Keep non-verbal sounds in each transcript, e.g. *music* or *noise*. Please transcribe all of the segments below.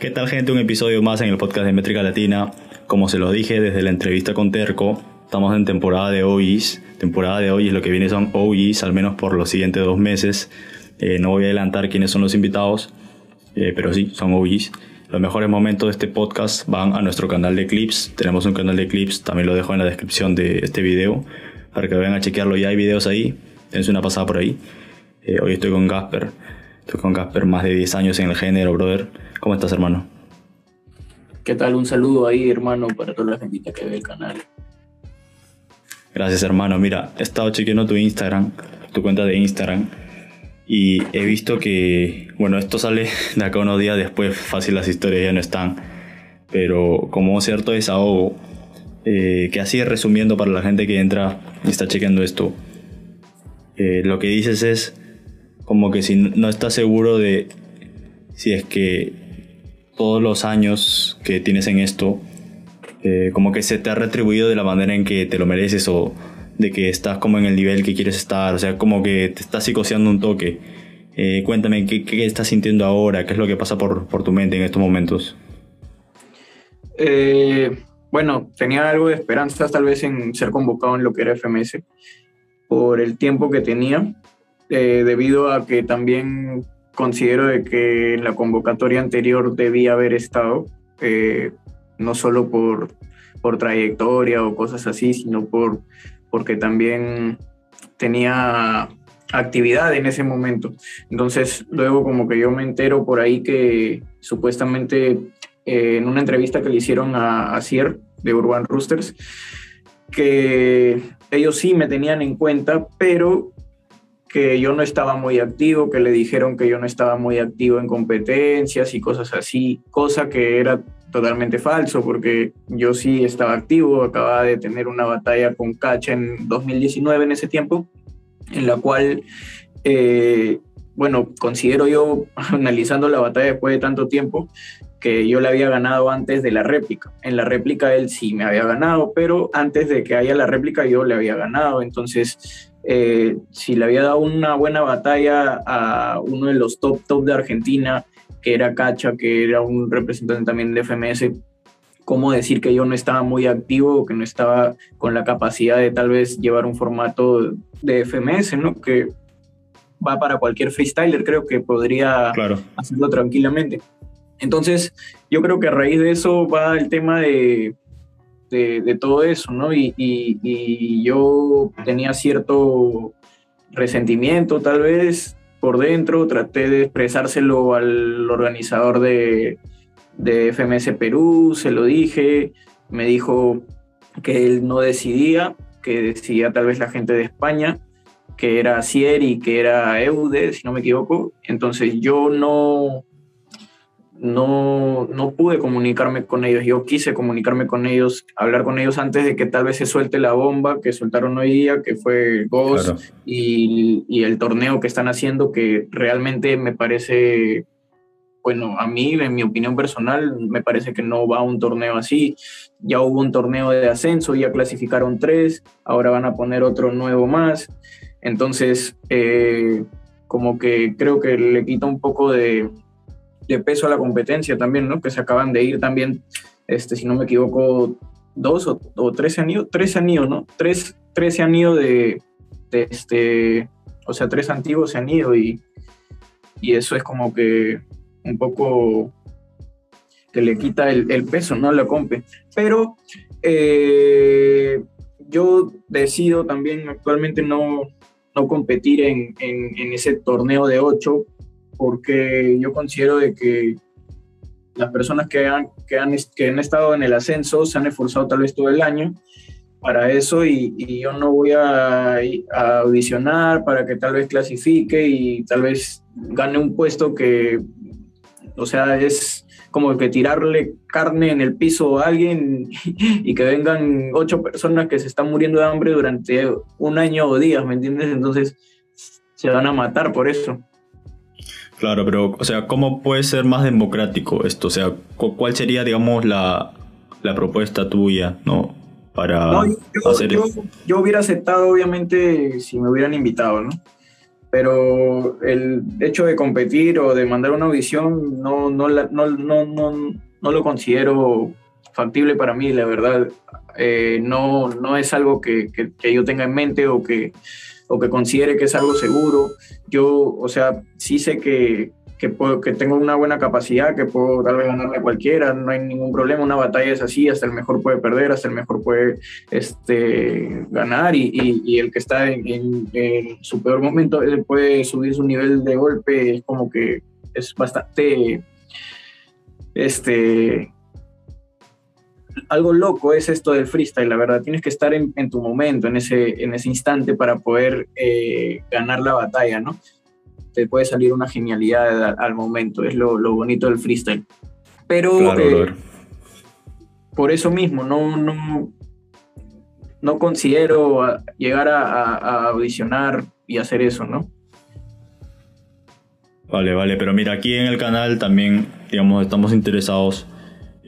¿Qué tal gente? Un episodio más en el podcast de Métrica Latina. Como se lo dije desde la entrevista con Terco, estamos en temporada de OIs. Temporada de OIs, lo que viene son OIs, al menos por los siguientes dos meses. Eh, no voy a adelantar quiénes son los invitados, eh, pero sí, son OIs. Los mejores momentos de este podcast van a nuestro canal de clips. Tenemos un canal de clips, también lo dejo en la descripción de este video para que vayan a chequearlo. Ya hay videos ahí, dense una pasada por ahí. Eh, hoy estoy con Gasper. Estoy con Gasper más de 10 años en el género, brother. ¿Cómo estás, hermano? ¿Qué tal? Un saludo ahí, hermano, para toda la gente que ve el canal. Gracias, hermano. Mira, he estado chequeando tu Instagram, tu cuenta de Instagram, y he visto que, bueno, esto sale *laughs* de acá unos días después, fácil las historias ya no están, pero como cierto desahogo, eh, que así resumiendo para la gente que entra y está chequeando esto, eh, lo que dices es como que si no estás seguro de si es que todos los años que tienes en esto, eh, como que se te ha retribuido de la manera en que te lo mereces o de que estás como en el nivel que quieres estar, o sea, como que te estás psicoseando un toque. Eh, cuéntame, ¿qué, ¿qué, estás sintiendo ahora? ¿Qué es lo que pasa por, por tu mente en estos momentos? bueno, tenía algo de esperanza tal vez en ser convocado en lo que era FMS por el tiempo que tenía, eh, debido a que también considero de que en la convocatoria anterior debía haber estado, eh, no solo por, por trayectoria o cosas así, sino por, porque también tenía actividad en ese momento. Entonces, luego como que yo me entero por ahí que supuestamente eh, en una entrevista que le hicieron a, a Cier de Urban Roosters, que ellos sí me tenían en cuenta, pero que yo no estaba muy activo, que le dijeron que yo no estaba muy activo en competencias y cosas así, cosa que era totalmente falso porque yo sí estaba activo, acababa de tener una batalla con Cacha en 2019 en ese tiempo, en la cual, eh, bueno, considero yo, *laughs* analizando la batalla después de tanto tiempo, que yo le había ganado antes de la réplica. En la réplica él sí me había ganado, pero antes de que haya la réplica yo le había ganado. Entonces, eh, si le había dado una buena batalla a uno de los top top de Argentina, que era Cacha, que era un representante también de FMS, ¿cómo decir que yo no estaba muy activo o que no estaba con la capacidad de tal vez llevar un formato de FMS, ¿no? Que va para cualquier freestyler, creo que podría hacerlo tranquilamente. Entonces, yo creo que a raíz de eso va el tema de, de, todo eso, ¿no? Y, yo tenía cierto resentimiento tal vez por dentro, traté de expresárselo al organizador de, de FMS Perú, se lo dije, me dijo que él no decidía, que decidía tal vez la gente de España, que era Cier y que era Eude, si no me equivoco. Entonces yo no, no, no pude comunicarme con ellos. Yo quise comunicarme con ellos, hablar con ellos antes de que tal vez se suelte la bomba que soltaron hoy día, que fue Ghost y, y, el torneo que están haciendo, que realmente me parece, bueno, a mí, en mi opinión personal, me parece que no va a un torneo así. Ya hubo un torneo de ascenso, ya clasificaron tres, ahora van a poner otro nuevo más. Entonces, eh, como que creo que le quita un poco de de peso a la competencia también, ¿no? Que se acaban de ir también, este, si no me equivoco, dos o, o tres ido, tres ido, ¿no? Tres, se han ido de, este, o sea, tres antiguos se han ido y, y eso es como que un poco que le quita el, peso, ¿no? La compe. Pero eh, yo decido también actualmente no, no competir en, en, ese torneo de ocho porque yo considero de que las personas que han, que han, que han estado en el ascenso se han esforzado tal vez todo el año para eso y, yo no voy a, a, audicionar para que tal vez clasifique y tal vez gane un puesto que, o sea, es como que tirarle carne en el piso a alguien *laughs* y que vengan ocho personas que se están muriendo de hambre durante un año o días, ¿me entiendes? Entonces se van a matar por eso. Claro, pero, o sea, ¿cómo puede ser más democrático esto? O sea, ¿cuál sería, digamos, la, propuesta tuya, ¿no? Para yo, hacer yo, yo, hubiera aceptado, obviamente, si me hubieran invitado, ¿no? pero el hecho de competir o de mandar una audición no, no, no, no, no, lo considero factible para mí, la verdad. Eh, no, no es algo que, que, yo tenga en mente o que, o que considere que es algo seguro. Yo, o sea, sí sé que, que, tengo una buena capacidad, que puedo tal vez ganarle a cualquiera, no hay ningún problema, una batalla es así, hasta el mejor puede perder, hasta el mejor puede este, ganar y, y, el que está en, en, su peor momento puede subir su nivel de golpe, es como que es bastante, este, algo loco es esto del freestyle, la verdad. Tienes que estar en, en tu momento, en ese, en ese instante para poder eh, ganar la batalla, ¿no? te puede salir una genialidad al, momento, es lo, bonito del freestyle. Pero eh, por eso mismo, no, no, no considero llegar a, audicionar y hacer eso, ¿no? Vale, vale, pero mira, aquí en el canal también, digamos, estamos interesados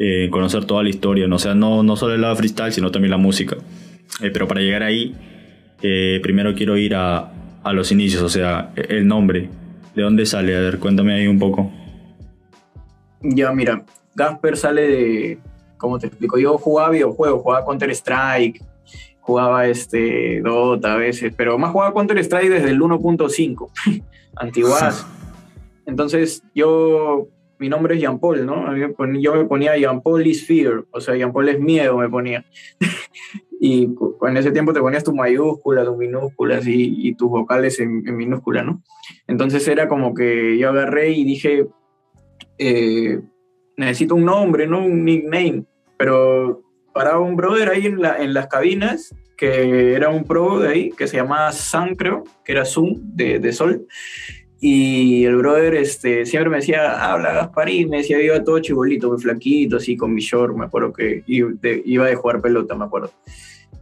en conocer toda la historia, ¿no? O sea, no, no solo el lado freestyle, sino también la música. Eh, pero para llegar ahí, eh, primero quiero ir a, a los inicios, o sea, el nombre. ¿De dónde sale? A ver, cuéntame ahí un poco. Ya, mira, Gasper sale de, como te explico, yo jugaba videojuegos, jugaba Counter-Strike, jugaba este Dota a veces, pero más jugaba Counter-Strike desde el 1.5, *laughs* antiguas. Entonces yo, mi nombre es Jean Paul, ¿no? Yo me ponía Jean Paul is fear, o sea, Jean Paul es miedo, me ponía. *laughs* y en ese tiempo te ponías tu mayúscula, tus minúsculas y, tus vocales en, minúscula, ¿no? Entonces era como que yo agarré y dije, eh, necesito un nombre, ¿no? Un nickname, pero paraba un brother ahí en, la, en las cabinas, que era un pro de ahí, que se llamaba Sun, creo, que era Zoom de, de Sol, y el brother este, siempre me decía, habla Gasparín, me decía, iba todo chibolito, muy flaquito, así con mi short, me acuerdo que iba de jugar pelota, me acuerdo.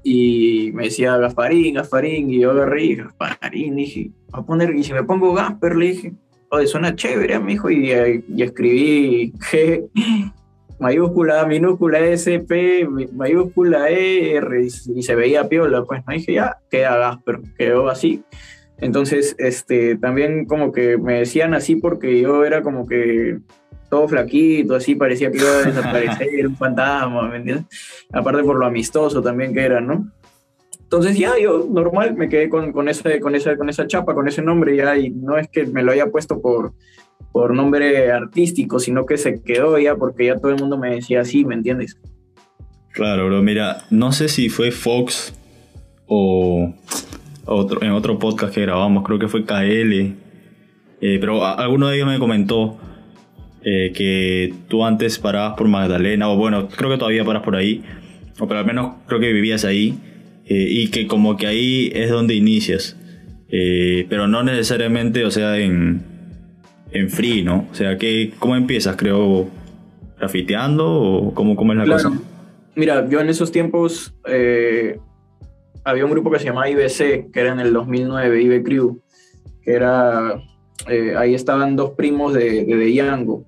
Y me decía Gasparín, Gasparín, y yo agarré Gasparín, dije, a poner, y si me pongo Gasper, le dije, oye, suena chévere, mi hijo, y, y, escribí G, *laughs* mayúscula, minúscula, S, P, mayúscula, E, R, y, se veía piola, pues, no dije, ya, queda Gasper, quedó así. Entonces, este, también como que me decían así porque yo era como que todo flaquito, así parecía que iba a desaparecer, un fantasma, ¿me entiendes? Aparte por lo amistoso también que era, ¿no? Entonces ya yo normal me quedé con, con, ese, con, esa, con esa chapa, con ese nombre ya, y no es que me lo haya puesto por, por nombre artístico, sino que se quedó ya porque ya todo el mundo me decía así, ¿me entiendes? Claro, bro, mira, no sé si fue Fox o otro, en otro podcast que grabamos, creo que fue KL, eh, pero alguno de ellos me comentó eh, que tú antes parabas por Magdalena, o bueno, creo que todavía paras por ahí, o pero al menos creo que vivías ahí, eh, y que como que ahí es donde inicias, eh, pero no necesariamente, o sea, en, en free, ¿no? O sea, que, ¿cómo empiezas? Creo, grafiteando, o cómo, cómo es la cosa. Mira, yo en esos tiempos había un grupo que se llamaba IBC, que era en el 2009, IB Crew, que era eh, ahí estaban dos primos de, de, Yango.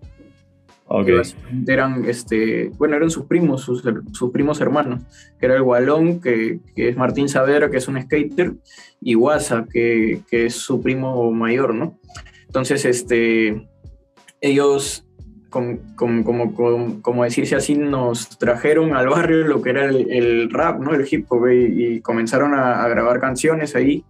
Eran, este, bueno, eran sus primos, sus, sus, primos hermanos, que era el Gualón, que, que, es Martín Saavedra, que es un skater, y Guasa, que, que, es su primo mayor, ¿no? Entonces, este, ellos, como, como, como, decirse así, nos trajeron al barrio lo que era el, rap, ¿no? El hip hop, y, comenzaron a, grabar canciones ahí.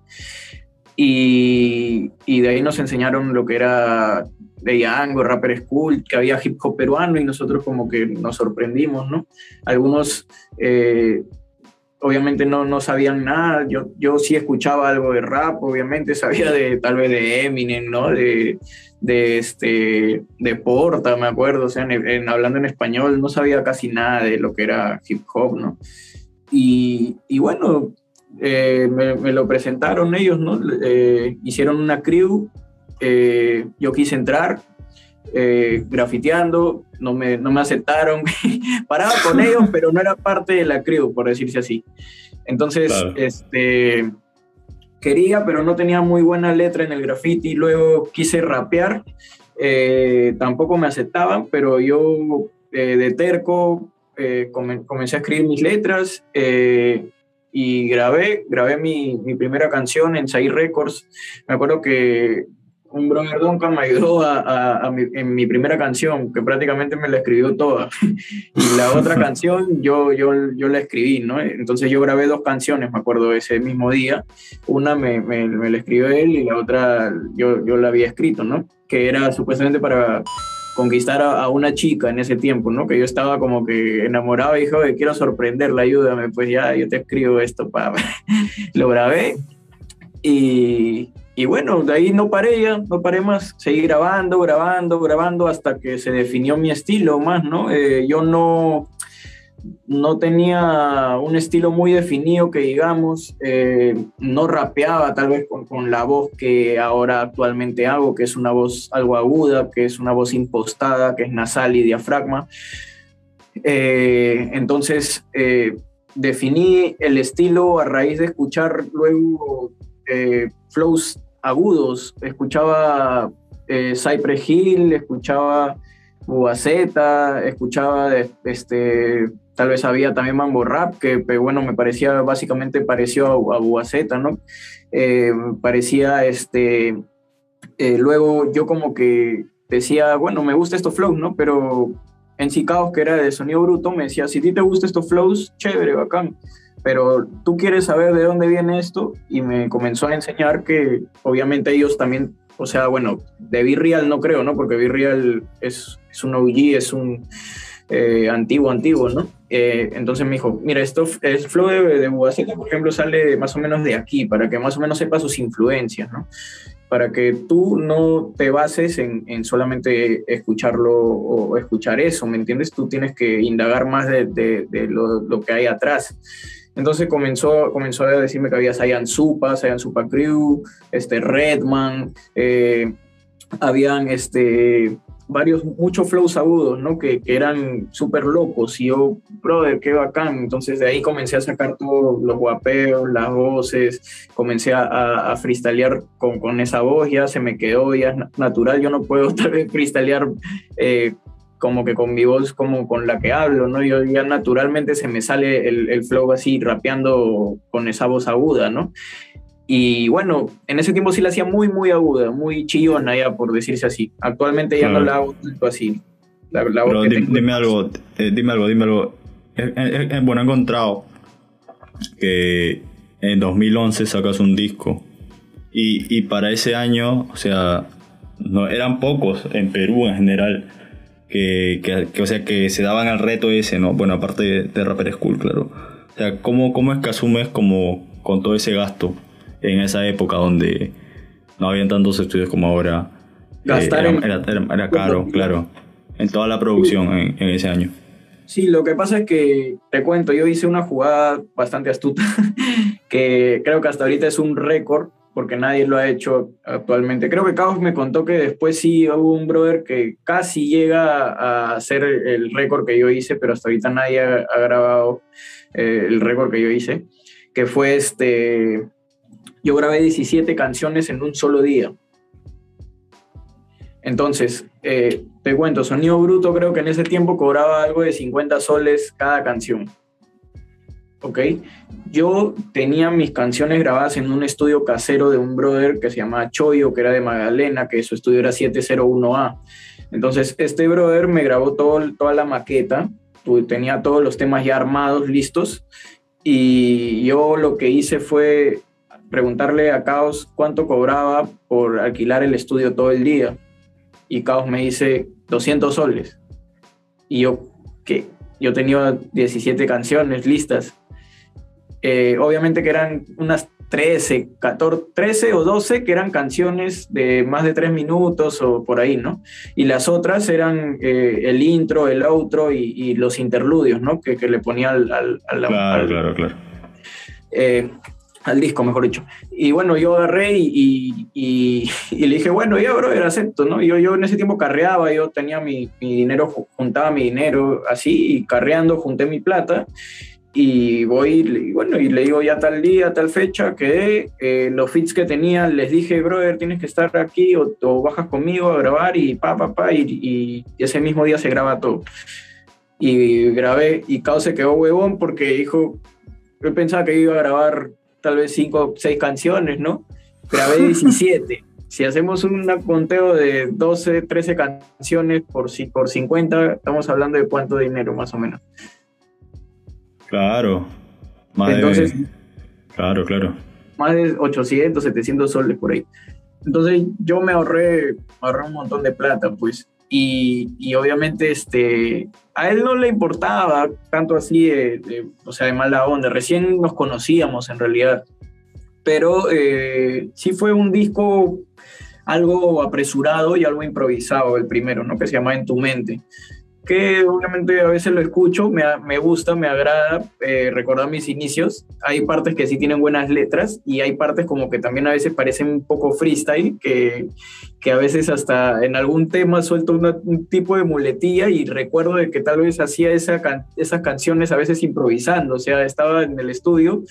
Y, de ahí nos enseñaron lo que era de Yango, Rapper School, que había hip hop peruano y nosotros como que nos sorprendimos, ¿no? Algunos eh, obviamente no, no sabían nada, yo, yo sí escuchaba algo de rap, obviamente *laughs* sabía de tal vez de Eminem, ¿no? De, de, este, de Porta, me acuerdo, o sea, hablando en español no sabía casi nada de lo que era hip hop, ¿no? Y, y bueno, eh, me, lo presentaron ellos, ¿no? Eh, hicieron una crew, eh, yo quise entrar, grafiteando, no me, no me aceptaron, *laughs* paraba con ellos, pero no era parte de la crew, por decirse así. Entonces, este, quería, pero no tenía muy buena letra en el graffiti, luego quise rapear, tampoco me aceptaban, pero yo de terco comencé a escribir mis letras y grabé, grabé mi, mi primera canción en Sai Records. Me acuerdo que un brother Duncan me ayudó a, a, mi, en mi primera canción, que prácticamente me la escribió toda. *laughs* y la otra *laughs* canción yo, yo, yo la escribí, ¿no? Entonces yo grabé dos canciones, me acuerdo, ese mismo día. Una me, me, me la escribió él y la otra yo, yo la había escrito, ¿no? Que era supuestamente para conquistar a, una chica en ese tiempo, ¿no? Que yo estaba como que enamorado y dije, quiero sorprenderla, ayúdame, pues ya yo te escribo esto, para *laughs* lo grabé y, y bueno, de ahí no paré ya, no paré más, seguí grabando, grabando, grabando hasta que se definió mi estilo más, ¿no? Eh, yo no, no tenía un estilo muy definido que digamos, eh, no rapeaba tal vez con, con, la voz que ahora actualmente hago, que es una voz algo aguda, que es una voz impostada, que es nasal y diafragma. Eh, entonces, definí el estilo a raíz de escuchar luego flows agudos. Escuchaba eh, Cypress Hill, escuchaba Buaceta, escuchaba este, tal vez había también Mambo Rap, que bueno, me parecía básicamente pareció a, a ¿no? Eh, parecía este. Eh, luego yo como que decía, bueno, me gusta estos flows, ¿no? Pero en Caos, que era de sonido bruto, me decía, si a ti te gustan estos flows, chévere, bacán pero tú quieres saber de dónde viene esto y me comenzó a enseñar que obviamente ellos también, o sea, bueno, de Virreal no creo, ¿no? Porque Virreal es, un OG, es un eh, antiguo, antiguo, ¿no? Eh, entonces me dijo, mira, esto, el flow de, de por ejemplo, sale más o menos de aquí, para que más o menos sepa sus influencias, ¿no? Para que tú no te bases en, en solamente escucharlo o escuchar eso, ¿me entiendes? Tú tienes que indagar más de, de, lo que hay atrás. Entonces comenzó, comenzó a decirme que había Saiyan Supa, Saiyan Supa Crew, este, Redman, eh, habían este, varios, muchos flows agudos, ¿no? Que, que eran súper locos. Y yo, brother, qué bacán. Entonces de ahí comencé a sacar todos los guapeos, las voces, comencé a, a freestylear con, con, esa voz, ya se me quedó, ya es natural. Yo no puedo *laughs* tal vez freestylear eh, como que con mi voz como con la que hablo, ¿no? Yo ya naturalmente se me sale el, el flow así rapeando con esa voz aguda, ¿no? Y bueno, en ese tiempo sí la hacía muy, muy aguda, muy chillona ya, por decirse así. Actualmente ya no la hago tanto así. La, la Pero dime, algo, eh, dime algo, dime algo. bueno, he encontrado que en 2011 sacas un disco y, y para ese año, o sea, no, eran pocos en Perú en general que, o sea, que se daban al reto ese, ¿no? Bueno, aparte de, Rapper School, claro. O sea, ¿cómo, ¿cómo es que asumes como con todo ese gasto en esa época donde no habían tantos estudios como ahora? Gastar eh, era, era, caro, claro, en toda la producción en, en ese año. Sí, lo que pasa es que, te cuento, yo hice una jugada bastante astuta, *laughs* que creo que hasta ahorita es un récord porque nadie lo ha hecho actualmente. Creo que Caos me contó que después sí hubo un brother que casi llega a hacer el récord que yo hice, pero hasta ahorita nadie ha, grabado eh, el récord que yo hice, que fue este, yo grabé 17 canciones en un solo día. Entonces, eh, te cuento, Sonido Bruto creo que en ese tiempo cobraba algo de 50 soles cada canción. ¿Ok? Yo tenía mis canciones grabadas en un estudio casero de un brother que se llamaba Choyo, que era de Magdalena, que su estudio era 701A. Entonces, este brother me grabó todo, toda la maqueta, tenía todos los temas ya armados, listos, y yo lo que hice fue preguntarle a Caos cuánto cobraba por alquilar el estudio todo el día. Y Caos me dice 200 soles. Y yo, ¿qué? Yo tenía 17 canciones listas eh, obviamente que eran unas 13, 14, 13 o 12 que eran canciones de más de 3 minutos o por ahí, ¿no? Y las otras eran eh, el intro, el outro y, los interludios, ¿no? Que, le ponía al... al, claro, claro, claro. Eh, al disco, mejor dicho. Y bueno, yo agarré y, y, le dije, bueno, ya, bro, era acepto, ¿no? Yo, yo en ese tiempo carreaba, yo tenía mi, mi dinero, juntaba mi dinero así, y carreando junté mi plata y voy, y bueno, y le digo ya tal día, tal fecha, que eh, los fits que tenía, les dije, brother, tienes que estar aquí o, bajas conmigo a grabar y pa, pa, pa, y, y, ese mismo día se graba todo. Y grabé, y Cao se quedó huevón porque dijo, yo pensaba que iba a grabar tal vez cinco o seis canciones, ¿no? Grabé *laughs* 17. si hacemos un conteo de 12, 13 canciones por, por 50, estamos hablando de cuánto dinero más o menos. Claro. Más Entonces, claro, claro. Más de 800, 700 soles por ahí. Entonces yo me ahorré, ahorré un montón de plata, pues. Y, y, obviamente este, a él no le importaba tanto así, de, o sea, de mala onda. Recién nos conocíamos en realidad. Pero eh, sí fue un disco algo apresurado y algo improvisado, el primero, ¿no? Que se llama En tu mente que obviamente a veces lo escucho, me, me gusta, me agrada eh, recordar mis inicios. Hay partes que sí tienen buenas letras y hay partes como que también a veces parecen un poco freestyle, que, que a veces hasta en algún tema suelto un tipo de muletilla y recuerdo de que tal vez hacía esa esas canciones a veces improvisando, o sea, estaba en el estudio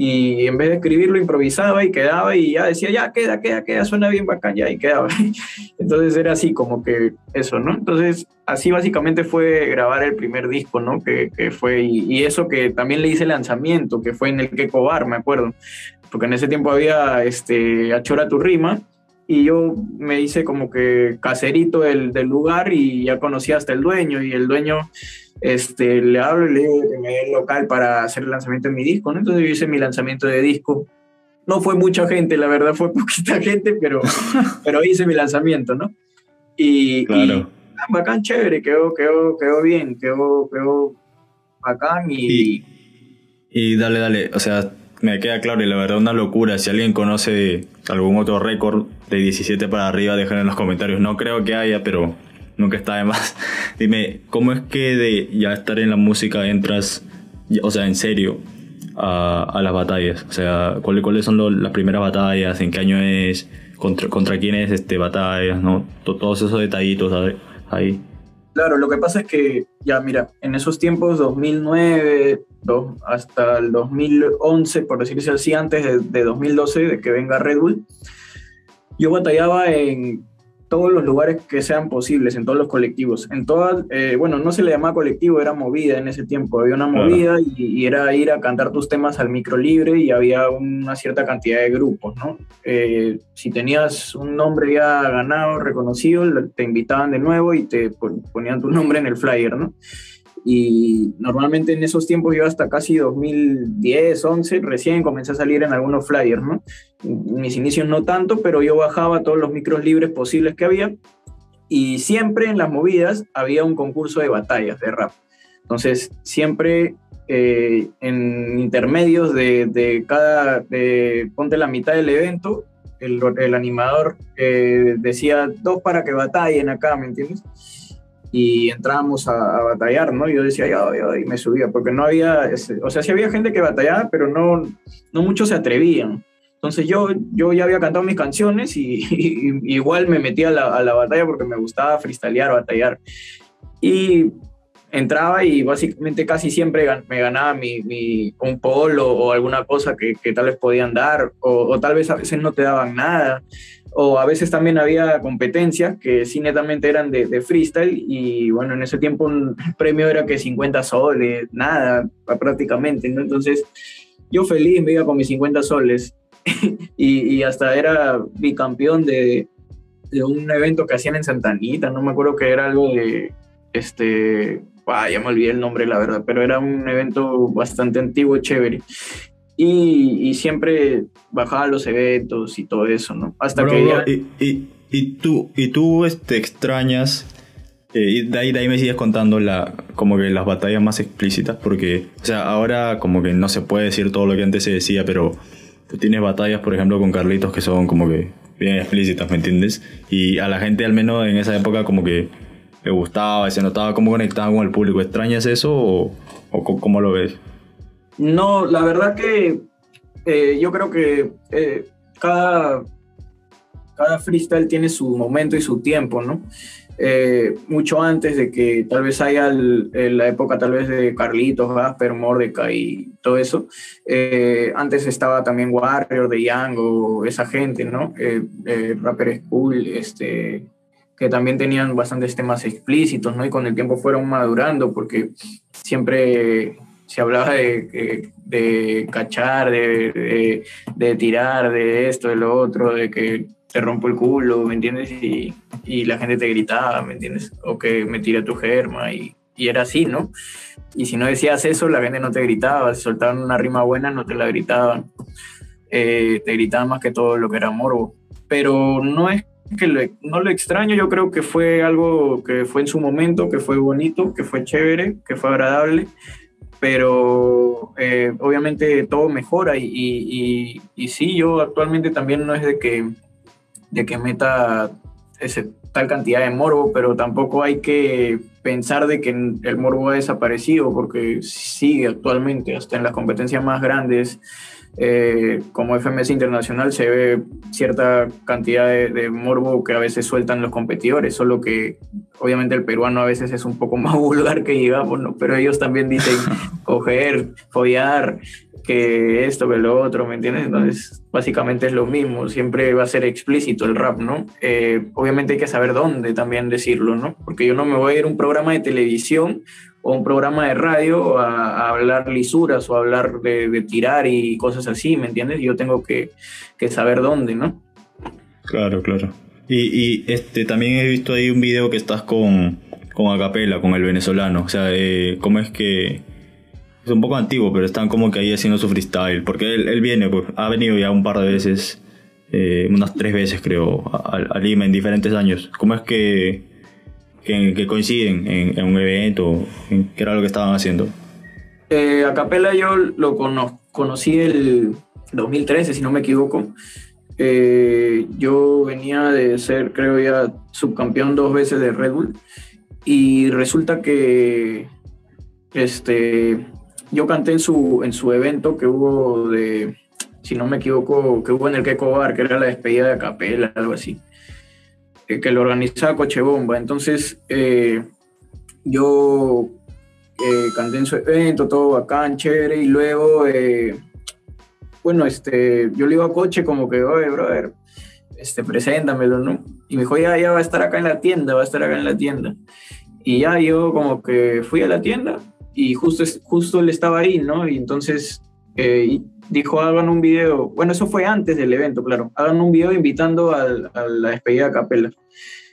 y en vez de escribirlo improvisaba y quedaba y ya decía, ya queda, queda, queda, suena bien bacán, ya y quedaba. *laughs* Entonces era así como que eso, ¿no? Entonces así básicamente fue grabar el primer disco, ¿no? Que, que fue, y, eso que también le hice lanzamiento, que fue en el que Cobar, me acuerdo, porque en ese tiempo había este, Achora tu rima y yo me hice como que caserito del, del lugar y ya conocía hasta el dueño y el dueño este, le hablo y le digo que me dé el local para hacer el lanzamiento de mi disco, ¿no? Entonces yo hice mi lanzamiento de disco. No fue mucha gente, la verdad fue *laughs* poquita gente, pero, *laughs* pero hice mi lanzamiento, ¿no? Y, claro. Ah, bacán, chévere, quedó, quedó, quedó bien, quedó, quedó bacán y, y... dale, dale, o sea, me queda claro y la verdad una locura. Si alguien conoce algún otro récord de 17 para arriba, déjenlo en los comentarios. No creo que haya, pero nunca está de más. *laughs* Dime, ¿cómo es que de ya estar en la música entras, o sea, en serio, a, a las batallas? O sea, ¿cuáles, cuáles son las primeras batallas? ¿En qué año es? ¿Contra, contra quién es este, batallas? ¿no? Todos esos detallitos ahí. Claro, lo que pasa es que, ya mira, en esos tiempos, 2009 hasta el 2011, por decirse así, antes de, de 2012, de que venga Red Bull, yo batallaba en todos los lugares que sean posibles, en todos los colectivos. En todas, eh, bueno, no se le llamaba colectivo, era movida en ese tiempo. Había una movida y, era ir a cantar tus temas al micro libre y había una cierta cantidad de grupos, ¿no? Eh, si tenías un nombre ya ganado, reconocido, te invitaban de nuevo y te ponían tu nombre en el flyer, ¿no? Y normalmente en esos tiempos yo hasta casi 2010, 11, recién comencé a salir en algunos flyers, ¿no? Mis inicios no tanto, pero yo bajaba todos los micros libres posibles que había y siempre en las movidas había un concurso de batallas de rap. Entonces, siempre eh, en intermedios de, de cada, de, ponte la mitad del evento, el, el animador eh, decía dos para que batallen acá, ¿me entiendes? Y entrábamos a, batallar, ¿no? Yo decía, ya, ya, y me subía, porque no había, o sea, sí había gente que batallaba, pero no, no muchos se atrevían. Entonces yo, yo ya había cantado mis canciones y, *laughs* igual me metía a la, a la, batalla porque me gustaba freestylear, batallar. Y entraba y básicamente casi siempre me ganaba mi, mi un polo o alguna cosa que, que tal vez podían dar, o, o, tal vez a veces no te daban nada o a veces también había competencias que sí netamente eran de, freestyle y bueno, en ese tiempo un premio era que 50 soles, nada prácticamente, ¿no? Entonces yo feliz me iba con mis 50 soles *laughs* y, hasta era bicampeón de, de, un evento que hacían en Santanita, no me acuerdo que era algo de, este, ya me olvidé el nombre la verdad, pero era un evento bastante antiguo, chévere y, siempre bajaba los eventos y todo eso, ¿no? Hasta que y, y, tú, y tú este, extrañas, eh, y de ahí, de ahí me sigues contando la, como que las batallas más explícitas, porque, o sea, ahora como que no se puede decir todo lo que antes se decía, pero tú tienes batallas, por ejemplo, con Carlitos que son como que bien explícitas, ¿me entiendes? Y a la gente, al menos en esa época, como que le gustaba, se notaba cómo conectaba con el público. ¿Extrañas eso o, o cómo lo ves? No, la verdad que eh, yo creo que eh, cada, cada freestyle tiene su momento y su tiempo, ¿no? Eh, mucho antes de que tal vez haya la época tal vez de Carlitos, Gasper, Mordecai y todo eso, antes estaba también Warrior de Young esa gente, ¿no? Rapper School, este, que también tenían bastantes temas explícitos, ¿no? Y con el tiempo fueron madurando porque siempre si hablaba de, de, cachar, de, de, tirar, de esto, de lo otro, de que te rompo el culo, ¿me entiendes? Y, y la gente te gritaba, ¿me entiendes? O que me tira tu germa y, y, era así, ¿no? Y si no decías eso, la gente no te gritaba, si soltaban una rima buena, no te la gritaban. Eh, te gritaban más que todo lo que era morbo. Pero no es que no lo extraño, yo creo que fue algo que fue en su momento, que fue bonito, que fue chévere, que fue agradable pero eh, obviamente todo mejora y, y, y, sí, yo actualmente también no es de que, de que meta ese, tal cantidad de morbo, pero tampoco hay que pensar de que el morbo ha desaparecido porque sigue actualmente, hasta en las competencias más grandes eh, como FMS Internacional se ve cierta cantidad de, morbo que a veces sueltan los competidores, solo que obviamente el peruano a veces es un poco *laughs* más vulgar que digamos, ¿no? pero ellos también dicen *laughs* coger, follar, que esto, que lo otro, ¿me entiendes? Entonces, básicamente es lo mismo, siempre va a ser explícito el rap, ¿no? Eh, obviamente hay que saber dónde también decirlo, ¿no? Porque yo no me voy a ir a un programa de televisión o un programa de radio a, hablar lisuras o hablar de, tirar y cosas así, ¿me entiendes? Yo tengo que, saber dónde, ¿no? Claro, claro. Y, este, también he visto ahí un video que estás con, con Acapela, con el venezolano. O sea, eh, ¿cómo es que...? Es un poco antiguo, pero están como que ahí haciendo su freestyle. Porque él, viene, pues, ha venido ya un par de veces, eh, unas tres veces creo, a Lima en diferentes años. ¿Cómo es que que, coinciden en, un evento? ¿Qué era lo que estaban haciendo? Eh, a Capela yo lo conocí el 2013, si no me equivoco. Eh, yo venía de ser, creo ya, subcampeón dos veces de Red Bull. Y resulta que este, yo canté en su, en su evento que hubo de, si no me equivoco, que hubo en el Queco Bar, que era la despedida de Capela, algo así que lo organizaba Coche Bomba. Entonces, eh, yo eh, canté en su evento, todo bacán, chévere, y luego, eh, bueno, este, yo le iba a Coche como que, oye, brother, este, preséntamelo, ¿no? Y me dijo, ya, ya va a estar acá en la tienda, va a estar acá en la tienda. Y ya yo como que fui a la tienda y justo, justo él estaba ahí, ¿no? Y entonces dijo, hagan un video, bueno, eso fue antes del evento, claro, hagan un video invitando a la despedida de Capela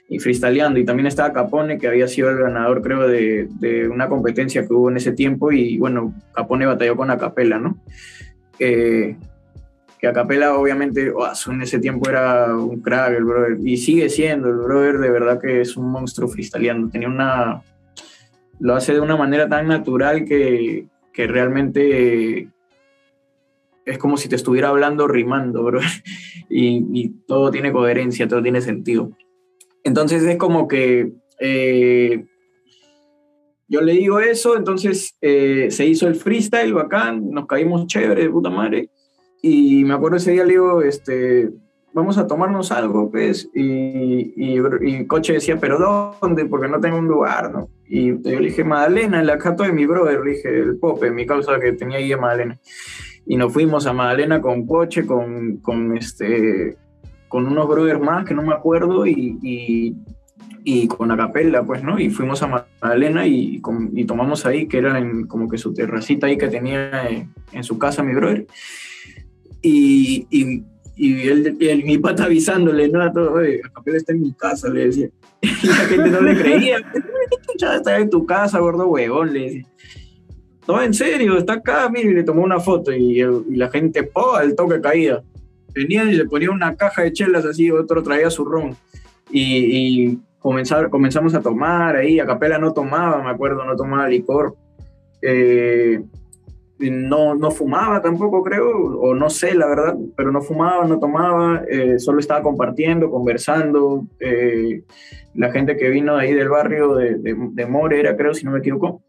y freestyleando. Y también estaba Capone, que había sido el ganador, creo, de, de una competencia que hubo en ese tiempo. Y bueno, Capone batalló con Acapela, ¿no? Eh, que Acapela, obviamente, oh, en ese tiempo era un crack, el brother. Y sigue siendo, el brother de verdad que es un monstruo freestyleando. Tenía una. Lo hace de una manera tan natural que, que realmente es como si te estuviera hablando rimando, bro. *laughs* Y, todo tiene coherencia, todo tiene sentido. Entonces es como que eh, yo le digo eso, entonces eh, se hizo el freestyle bacán, nos caímos chévere de puta madre. Y me acuerdo ese día le digo, este, vamos a tomarnos algo, pues. Y, y, Coche decía, ¿pero dónde? Porque no tengo un lugar, ¿no? Y yo le dije, Madalena, en la cato de mi brother, le dije, el Pope, mi causa que tenía ahí de Madalena y nos fuimos a Magdalena con coche, con, con, este, con unos brothers más que no me acuerdo y, y, y con Acapella, pues, ¿no? Y fuimos a Magdalena y, y tomamos ahí, que era en, como que su terracita ahí que tenía en, su casa mi brother. Y, y, y él, mi pata avisándole, ¿no? A todo, Acapella está en mi casa, le decía. *laughs* Y la gente no le creía. *laughs* Está en tu casa, gordo huevón, le decía no, en serio, está acá, mire, y le tomó una foto y, la gente, po, al toque caía. Venían y le ponía una caja de chelas así, otro traía su ron. Y, comenzamos a tomar ahí, a capela no tomaba, me acuerdo, no tomaba licor. Eh, no, no fumaba tampoco, creo, o no sé, la verdad, pero no fumaba, no tomaba, eh, solo estaba compartiendo, conversando. Eh, la gente que vino ahí del barrio de, de, de More era, creo, si no me equivoco,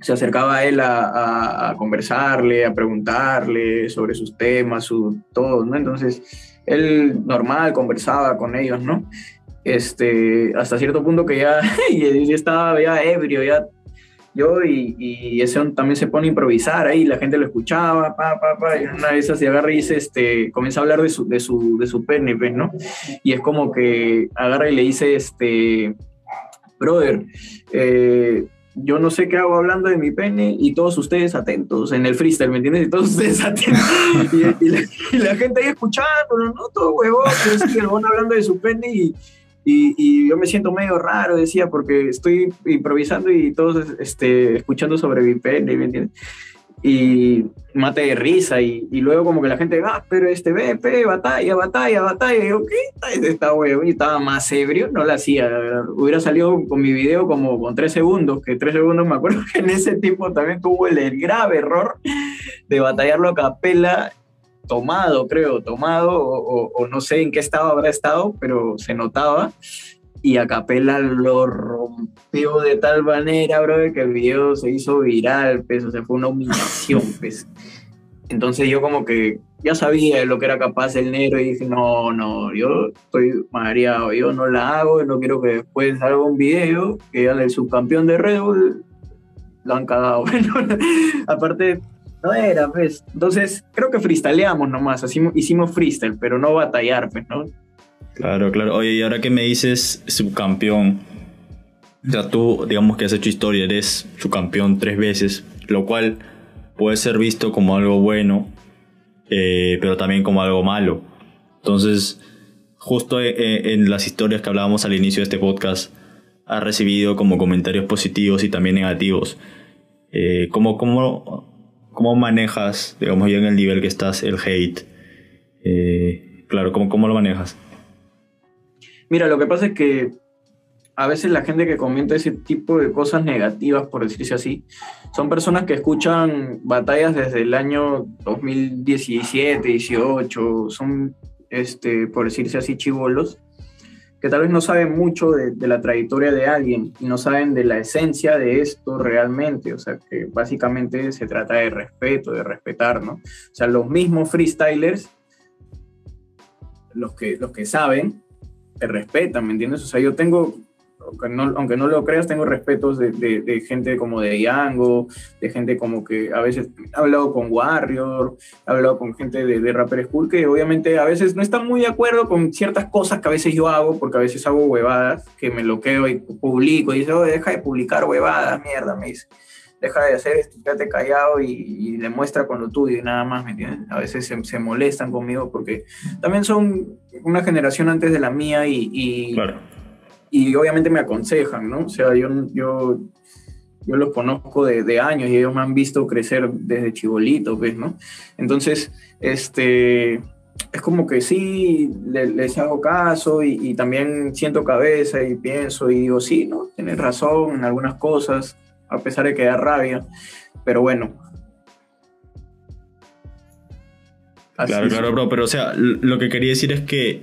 se acercaba a él a, conversarle, a preguntarle sobre sus temas, su todo, ¿no? Entonces, él normal conversaba con ellos, ¿no? Este, hasta cierto punto que *laughs* ya, ya estaba ya ebrio, ya yo y, y, ese también se pone a improvisar ahí, la gente lo escuchaba, pa, pa, pa, y una esas se agarra y dice, este, comienza a hablar de su, de su, de su pene, pues, ¿no? Y es como que agarra y le dice, este, brother, eh, yo no sé qué hago hablando de mi pene y todos ustedes atentos en el freestyle, ¿me entiendes? Y todos ustedes atentos. *laughs* y, la, gente ahí escuchando, ¿no? Todo huevón, el huevón hablando de su pene y, y, yo me siento medio raro, decía, porque estoy improvisando y todos este, escuchando sobre mi pene, ¿me entiendes? Y mate de risa y, y, luego como que la gente, ah, pero este BP, batalla, batalla, batalla, y yo, ¿qué? Esta huevo, y estaba más ebrio, no la hacía, hubiera salido con mi video como con tres segundos, que tres segundos me acuerdo *laughs* que en ese tiempo también tuvo el, grave error de batallarlo a capela tomado, creo, tomado, o, o, no sé en qué estado habrá estado, pero se notaba y a Capela lo rompió de tal manera, bro, que el video se hizo viral, pues, o sea, fue una humillación, *laughs* pues. Entonces yo como que ya sabía lo que era capaz el negro y dije, no, no, yo estoy mareado, yo no la hago, no quiero que después salga un video que ya el subcampeón de Red Bull lo han cagado. *laughs* aparte, no era, pues. Entonces, creo que freestyleamos nomás, así hicimos freestyle, pero no batallar, pues, ¿no? Claro, claro. Oye, y ahora que me dices subcampeón, o tú, digamos que has hecho historia, eres subcampeón tres veces, lo cual puede ser visto como algo bueno, eh, pero también como algo malo. Entonces, justo eh, eh, en las historias que hablábamos al inicio de este podcast, has recibido como comentarios positivos y también negativos. ¿cómo, cómo, cómo, manejas, digamos, ya en el nivel que estás, el hate? claro, ¿cómo, ¿cómo lo manejas? Mira, lo que pasa es que a veces la gente que comenta ese tipo de cosas negativas, por decirse así, son personas que escuchan batallas desde el año 2017, 18, son, este, por decirse así, chivolos, que tal vez no saben mucho de, la trayectoria de alguien y no saben de la esencia de esto realmente, o sea, que básicamente se trata de respeto, de respetar, ¿no? O sea, los mismos freestylers, los que, los que saben, te respetan, ¿me entiendes? O sea, yo tengo, aunque no, aunque no lo creas, tengo respetos de, gente como de Yango, de gente como que a veces he hablado con Warrior, he hablado con gente de, de Rapper School que obviamente a veces no están muy de acuerdo con ciertas cosas que a veces yo hago, porque a veces hago huevadas, que me loqueo y publico, y dice, oh, deja de publicar huevadas, mierda, me dice deja de hacer esto, quédate callado y, y, demuestra con lo tuyo y nada más, ¿me entiendes? A veces se, se, molestan conmigo porque también son una generación antes de la mía y, y, y obviamente me aconsejan, ¿no? O sea, yo, yo, yo los conozco de, de, años y ellos me han visto crecer desde chibolito, ¿ves, no? Entonces, este, es como que sí, les hago caso y, y también siento cabeza y pienso y digo, sí, ¿no? Tienes razón en algunas cosas a pesar de que da rabia. Pero bueno. claro, claro, bro, pero o sea, lo que quería decir es que,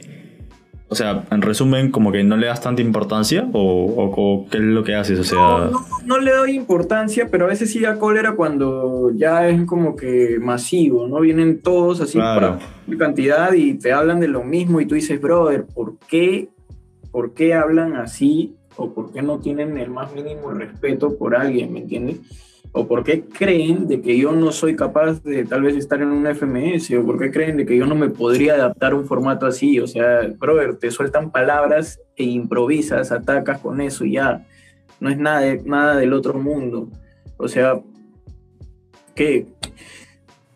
o sea, en resumen, como que no le das tanta importancia o, qué es lo que haces, o sea... No, le doy importancia, pero a veces sí da cólera cuando ya es como que masivo, ¿no? Vienen todos así claro. por cantidad y te hablan de lo mismo y tú dices, brother, ¿por qué, ¿por qué hablan así o por qué no tienen el más mínimo respeto por alguien, ¿me entiendes? O por qué creen de que yo no soy capaz de tal vez estar en un FMS, o por qué creen de que yo no me podría adaptar a un formato así. O sea, brother, te sueltan palabras e improvisas, atacas con eso y ya. No es nada, nada del otro mundo. O sea, ¿qué?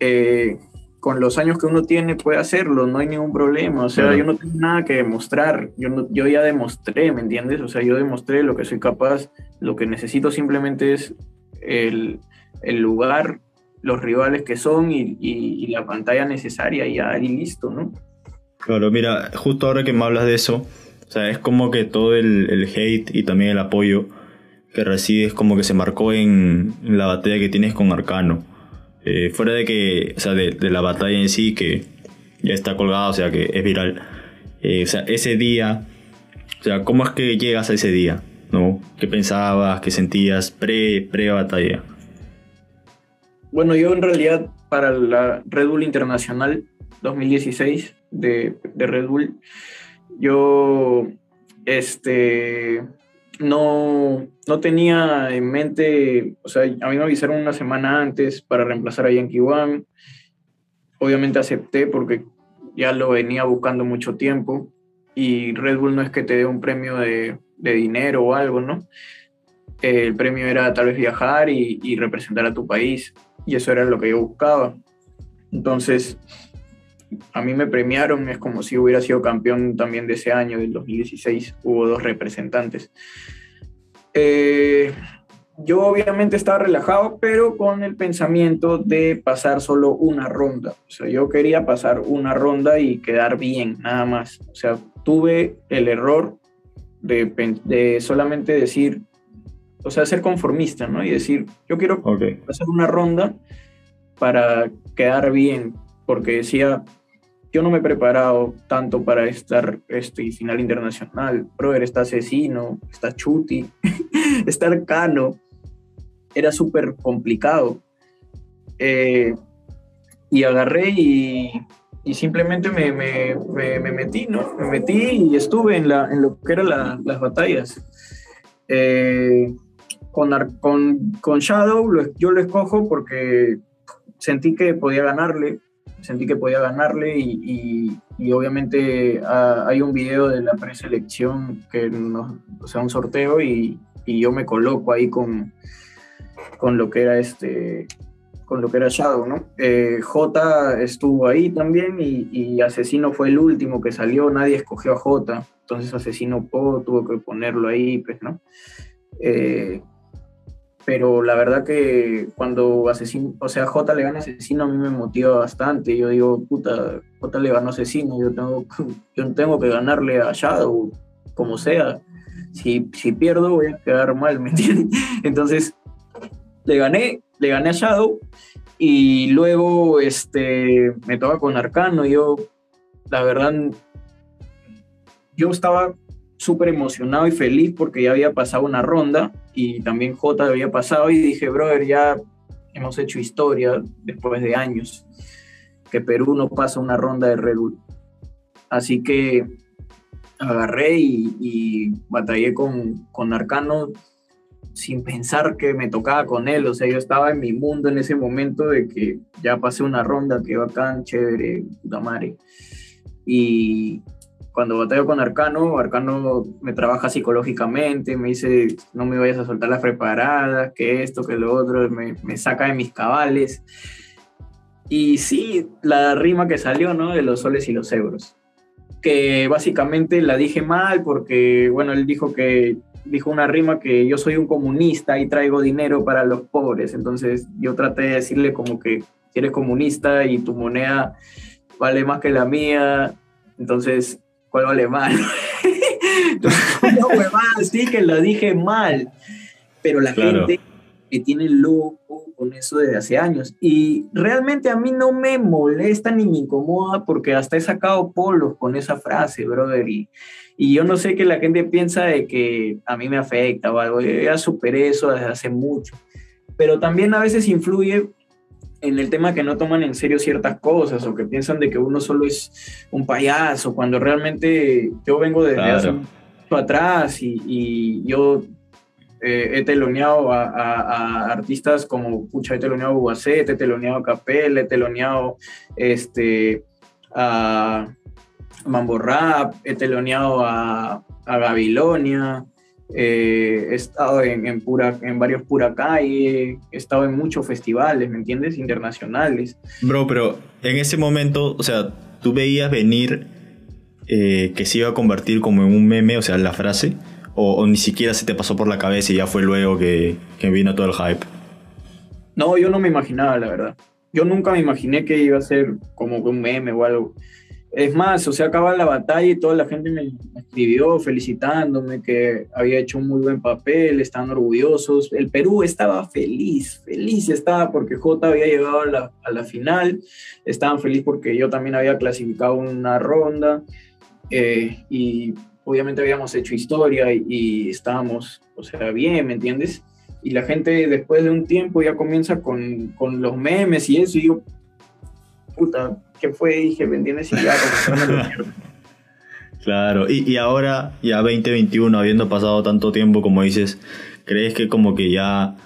Eh, con los años que uno tiene puede hacerlo, no hay ningún problema. O sea, yo no tengo nada que demostrar. Yo, yo ya demostré, ¿me entiendes? O sea, yo demostré lo que soy capaz. Lo que necesito simplemente es el, el lugar, los rivales que son y, y, la pantalla necesaria y ya y listo, ¿no? Claro, mira, justo ahora que me hablas de eso, o sea, es como que todo el, el hate y también el apoyo que recibes como que se marcó en, en la batalla que tienes con Arcano. Eh, fuera de que, o sea, de, la batalla en sí, que ya está colgada, o sea, que es viral. Eh, o sea, ese día, o sea, ¿cómo es que llegas a ese día? ¿No? ¿Qué pensabas? ¿Qué sentías pre, pre batalla? Bueno, yo en realidad para la Red Bull Internacional 2016 de, de Red Bull, yo este no, no tenía en mente, o sea, a mí me avisaron una semana antes para reemplazar a Yankee One. Obviamente acepté porque ya lo venía buscando mucho tiempo y Red Bull no es que te dé un premio de, de dinero o algo, ¿no? El premio era tal vez viajar y representar a tu país. Y eso era lo que yo buscaba. Entonces, a mí me premiaron, es como si hubiera sido campeón también de ese año, del 2016, hubo dos representantes. Eh, yo obviamente estaba relajado, pero con el pensamiento de pasar solo una ronda. O sea, yo quería pasar una ronda y quedar bien, nada más. O sea, tuve el error de, solamente decir, o sea, ser conformista, ¿no? Y decir, yo quiero pasar una ronda para quedar bien, porque decía, yo no me he preparado tanto para estar este final internacional. Brother, está Asesino, está Chuti, *laughs* está Arcano. Era súper complicado. Eh, y agarré y, y simplemente me, me, me, metí, ¿no? Me metí y estuve en, la, en lo que eran las batallas. Eh, con, con, con Shadow yo lo escojo porque sentí que podía ganarle sentí que podía ganarle y, y, obviamente ah, hay un video de la preselección, que nos, o sea, un sorteo y, y, yo me coloco ahí con, con lo que era este con lo que era Shadow, ¿no? Eh, J estuvo ahí también y, Asesino fue el último que salió, nadie escogió a J, entonces Asesino tuvo que ponerlo ahí, pues, ¿no? Eh, pero la verdad que cuando Asesino, o sea, J le gana Asesino a mí me motiva bastante. Yo digo, puta, J le ganó Asesino, yo tengo, yo tengo que ganarle a Shadow, como sea. Si, si pierdo voy a quedar mal, ¿me entiendes? *laughs* Entonces, le gané, le gané a Shadow y luego este, me toca con Arcano. Yo, la verdad, yo estaba súper emocionado y feliz porque ya había pasado una ronda y también J había pasado y dije, brother, ya hemos hecho historia después de años que Perú no pasa una ronda de Red Bull. Así que agarré y, batallé con, con Arcano sin pensar que me tocaba con él. O sea, yo estaba en mi mundo en ese momento de que ya pasé una ronda, que bacán, chévere, puta madre. Y, cuando batallo con Arcano, Arcano me trabaja psicológicamente, me dice, no me vayas a soltar las preparadas, que esto, que lo otro, me, me saca de mis cabales. Y sí, la rima que salió, ¿no? De los soles y los euros. Que básicamente la dije mal porque, bueno, él dijo que, dijo una rima que yo soy un comunista y traigo dinero para los pobres. Entonces yo traté de decirle como que si eres comunista y tu moneda vale más que la mía, entonces ¿cuál vale mal? no, sí que lo dije mal, pero la gente me tiene loco con eso desde hace años. Y realmente a mí no me molesta ni me incomoda porque hasta he sacado polos con esa frase, brother. Y, y yo no sé que la gente piensa de que a mí me afecta o algo. Yo ya superé eso desde hace mucho. Pero también a veces influye en el tema que no toman en serio ciertas cosas o que piensan de que uno solo es un payaso, cuando realmente yo vengo desde hace atrás y, y yo eh, he teloneado a, artistas como, pucha, he teloneado a he teloneado a Capel, he teloneado este, a Mambo Rap, he teloneado a, a Gabilonia, eh, he estado en, pura, en varios Puracay, he estado en muchos festivales, ¿me entiendes? Internacionales. Bro, pero en ese momento, o sea, tú veías venir eh, que se iba a convertir como en un meme, o sea, la frase, o, ni siquiera se te pasó por la cabeza y ya fue luego que, que vino todo el hype. No, yo no me imaginaba, la verdad. Yo nunca me imaginé que iba a ser como un meme o algo. Es más, o sea, acaba la batalla y toda la gente me escribió felicitándome que había hecho un muy buen papel, estaban orgullosos. El Perú estaba feliz, feliz estaba porque J había llegado a la, a la final, estaban felices porque yo también había clasificado una ronda eh, y obviamente habíamos hecho historia y, y, estábamos, o sea, bien, ¿me entiendes? Y la gente después de un tiempo ya comienza con, con los memes y eso y yo, puta, ¿qué fue? Dije, ¿me entiendes? Y ya, *laughs* Claro, y, y, ahora, ya 2021, habiendo pasado tanto tiempo, como dices, ¿crees que como que ya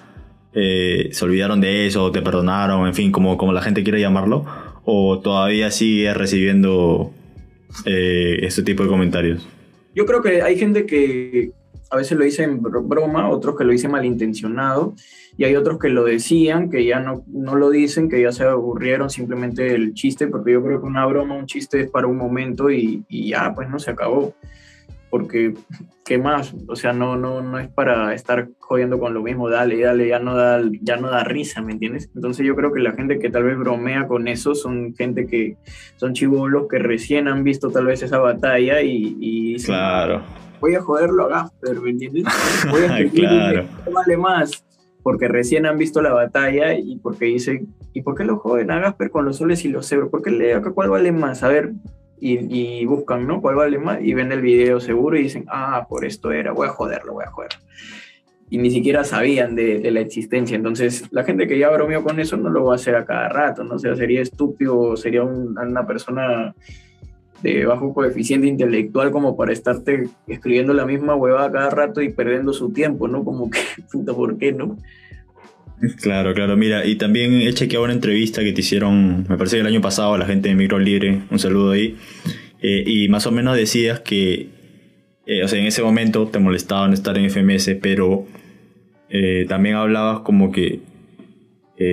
eh, se olvidaron de eso, te perdonaron, en fin, como, como la gente quiere llamarlo? ¿O todavía sigue recibiendo eh, este tipo de comentarios? Yo creo que hay gente que, a veces lo dicen broma, otros que lo dicen malintencionado, y hay otros que lo decían, que ya no, no lo dicen, que ya se aburrieron simplemente el chiste, porque yo creo que una broma, un chiste es para un momento y, y ya, pues no se acabó porque ¿qué más? O sea, no, no, no es para estar jodiendo con lo mismo, dale, dale, ya no da, ya no da risa, ¿me entiendes? Entonces yo creo que la gente que tal vez bromea con eso son gente que son chivolos que recién han visto tal vez esa batalla y, y claro. Voy a joderlo a Gasper, ¿me entiendes? Voy a *laughs* claro. vale más porque recién han visto la batalla y porque dicen, ¿y por qué lo joden a Gasper con los soles y los cebros? ¿Por qué le cuál vale más? A ver, y, buscan, ¿no? ¿Cuál vale más? Y ven el video seguro y dicen, ah, por esto era, voy a joderlo, voy a joder. Y ni siquiera sabían de, la existencia. Entonces, la gente que ya bromeó con eso no lo va a hacer a cada rato, ¿no? O sea, sería estúpido, sería una persona de bajo coeficiente intelectual como para estarte escribiendo la misma huevada cada rato y perdiendo su tiempo, ¿no? Como que, *laughs* puta, ¿por qué, no? Claro, claro, mira, y también he chequeado una entrevista que te hicieron, me parece que el año pasado, a la gente de Micro Libre, un saludo ahí, eh, y más o menos decías que, eh, o sea, en ese momento te molestaba no estar en FMS, pero eh, también hablabas como que,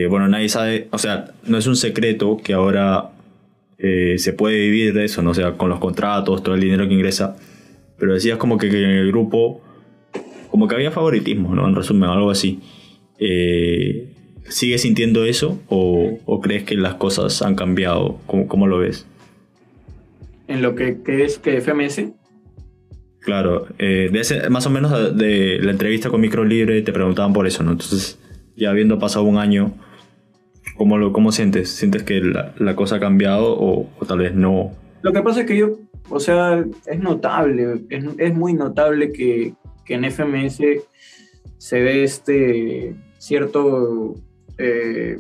bueno, nadie sabe, o sea, no es un secreto que ahora se puede vivir de eso, ¿no? O sea, con los contratos, todo el dinero que ingresa, pero decías como que, que en el grupo, como que había favoritismo, ¿no? En resumen, algo así. Eh, ¿Sigues sintiendo eso o, crees que las cosas han cambiado? ¿Cómo, lo ves? ¿En lo que, es que FMS? Claro, eh, de más o menos de la entrevista con Micro Libre te preguntaban por eso, ¿no? Entonces, ya habiendo pasado un año, ¿cómo, cómo sientes? ¿Sientes que la, cosa ha cambiado o, tal vez no? Lo que pasa es que yo, o sea, es notable, es, es muy notable que, que en FMS se ve este cierto, eh,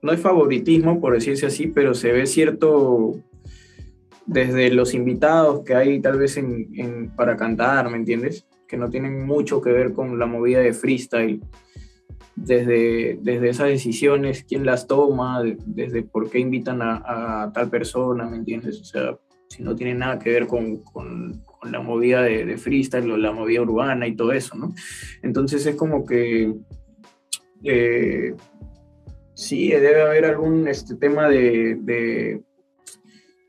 no hay favoritismo, por decirse así, pero se ve cierto, desde los invitados que hay tal vez en, para cantar, ¿me entiendes? Que no tienen mucho que ver con la movida de freestyle. Desde, desde esas decisiones, quién las toma, desde por qué invitan a, tal persona, ¿me entiendes? O sea, si no tiene nada que ver con, con, la movida de, de, freestyle o la movida urbana y todo eso, ¿no? Entonces es como que eh, sí, debe haber algún este, tema de, de,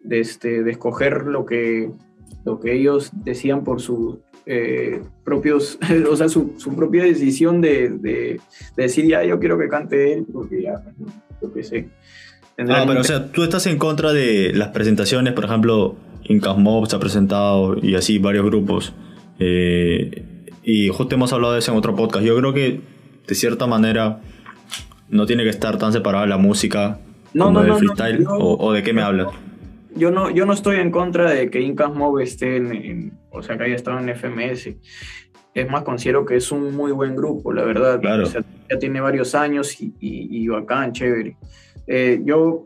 este, de escoger lo que, lo que ellos decían por sus eh, propios, *laughs* o sea, su, propia decisión de, decir, ya, yo quiero que cante él, porque ya, lo que sé. Ah, pero o sea, tú estás en contra de las presentaciones, por ejemplo, Incas Mob se ha presentado y así varios grupos. Eh, y justo hemos hablado de eso en otro podcast. Yo creo que de cierta manera no tiene que estar tan separada la música no, como no, freestyle o, de qué me hablas yo no yo no estoy en contra de que Incas Mob esté en, o sea que haya estado en FMS es más considero que es un muy buen grupo la verdad claro. ya tiene varios años y, y, bacán chévere eh, yo